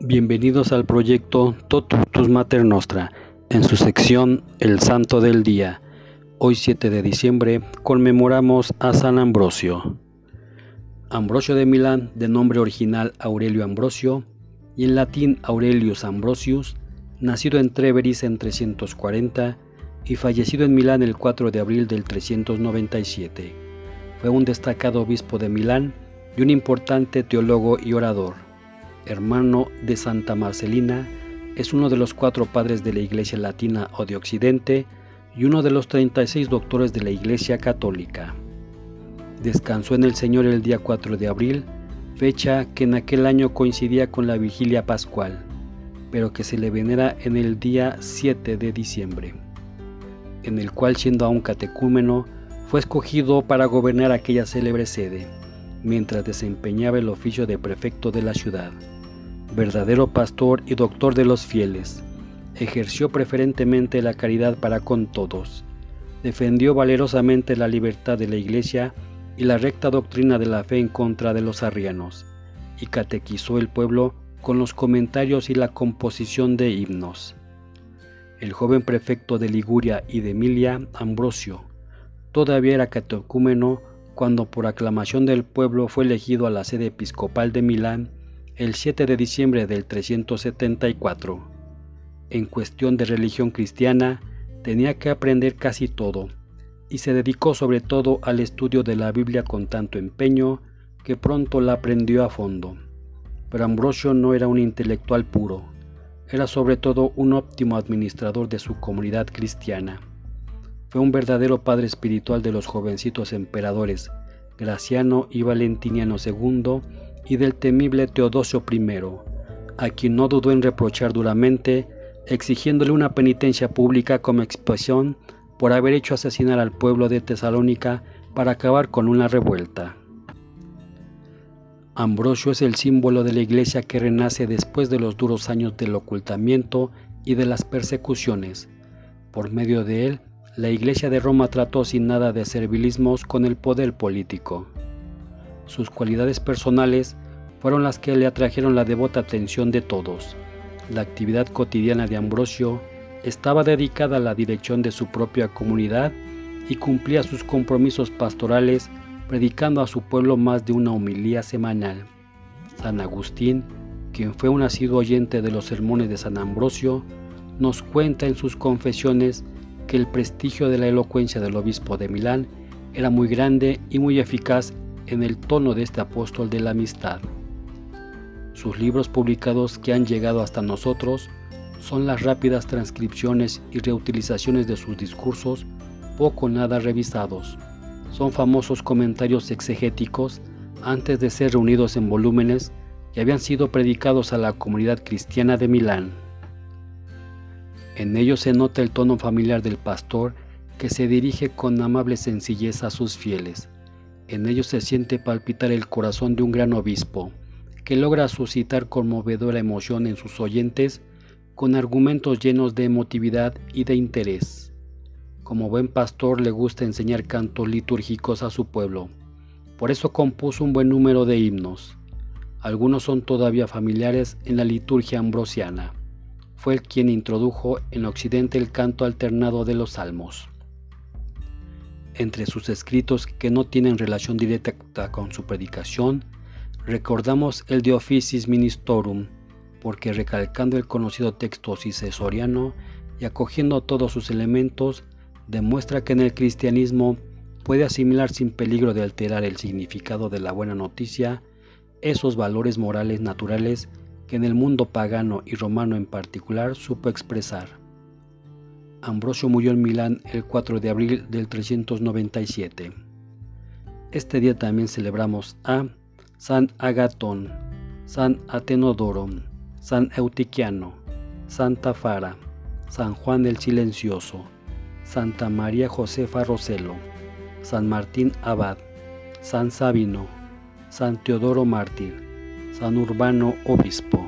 Bienvenidos al proyecto Totus Mater Nostra, en su sección El Santo del Día. Hoy 7 de diciembre conmemoramos a San Ambrosio. Ambrosio de Milán, de nombre original Aurelio Ambrosio, y en latín Aurelius Ambrosius, nacido en Treveris en 340 y fallecido en Milán el 4 de abril del 397. Fue un destacado obispo de Milán y un importante teólogo y orador hermano de Santa Marcelina, es uno de los cuatro padres de la Iglesia Latina o de Occidente y uno de los 36 doctores de la Iglesia Católica. Descansó en el Señor el día 4 de abril, fecha que en aquel año coincidía con la vigilia pascual, pero que se le venera en el día 7 de diciembre, en el cual siendo aún catecúmeno, fue escogido para gobernar aquella célebre sede, mientras desempeñaba el oficio de prefecto de la ciudad verdadero pastor y doctor de los fieles. Ejerció preferentemente la caridad para con todos. Defendió valerosamente la libertad de la Iglesia y la recta doctrina de la fe en contra de los arrianos, y catequizó el pueblo con los comentarios y la composición de himnos. El joven prefecto de Liguria y de Emilia, Ambrosio, todavía era catecúmeno cuando por aclamación del pueblo fue elegido a la sede episcopal de Milán el 7 de diciembre del 374. En cuestión de religión cristiana, tenía que aprender casi todo, y se dedicó sobre todo al estudio de la Biblia con tanto empeño que pronto la aprendió a fondo. Pero Ambrosio no era un intelectual puro, era sobre todo un óptimo administrador de su comunidad cristiana. Fue un verdadero padre espiritual de los jovencitos emperadores, Graciano y Valentiniano II, y del temible Teodosio I, a quien no dudó en reprochar duramente, exigiéndole una penitencia pública como expresión por haber hecho asesinar al pueblo de Tesalónica para acabar con una revuelta. Ambrosio es el símbolo de la iglesia que renace después de los duros años del ocultamiento y de las persecuciones. Por medio de él, la iglesia de Roma trató sin nada de servilismos con el poder político. Sus cualidades personales fueron las que le atrajeron la devota atención de todos. La actividad cotidiana de Ambrosio estaba dedicada a la dirección de su propia comunidad y cumplía sus compromisos pastorales predicando a su pueblo más de una homilía semanal. San Agustín, quien fue un asiduo oyente de los sermones de San Ambrosio, nos cuenta en sus confesiones que el prestigio de la elocuencia del obispo de Milán era muy grande y muy eficaz en el tono de este apóstol de la amistad. Sus libros publicados que han llegado hasta nosotros son las rápidas transcripciones y reutilizaciones de sus discursos poco nada revisados. Son famosos comentarios exegéticos antes de ser reunidos en volúmenes que habían sido predicados a la comunidad cristiana de Milán. En ellos se nota el tono familiar del pastor que se dirige con amable sencillez a sus fieles. En ellos se siente palpitar el corazón de un gran obispo, que logra suscitar conmovedora emoción en sus oyentes con argumentos llenos de emotividad y de interés. Como buen pastor le gusta enseñar cantos litúrgicos a su pueblo. Por eso compuso un buen número de himnos. Algunos son todavía familiares en la liturgia ambrosiana. Fue el quien introdujo en Occidente el canto alternado de los salmos. Entre sus escritos que no tienen relación directa con su predicación, recordamos el de Officis Ministorum, porque recalcando el conocido texto cisesoriano y acogiendo todos sus elementos, demuestra que en el cristianismo puede asimilar sin peligro de alterar el significado de la buena noticia esos valores morales naturales que en el mundo pagano y romano en particular supo expresar. Ambrosio murió en Milán el 4 de abril del 397. Este día también celebramos a San Agatón, San Atenodoro, San Eutiquiano, Santa Fara, San Juan el Silencioso, Santa María Josefa Roselo, San Martín Abad, San Sabino, San Teodoro Mártir, San Urbano Obispo.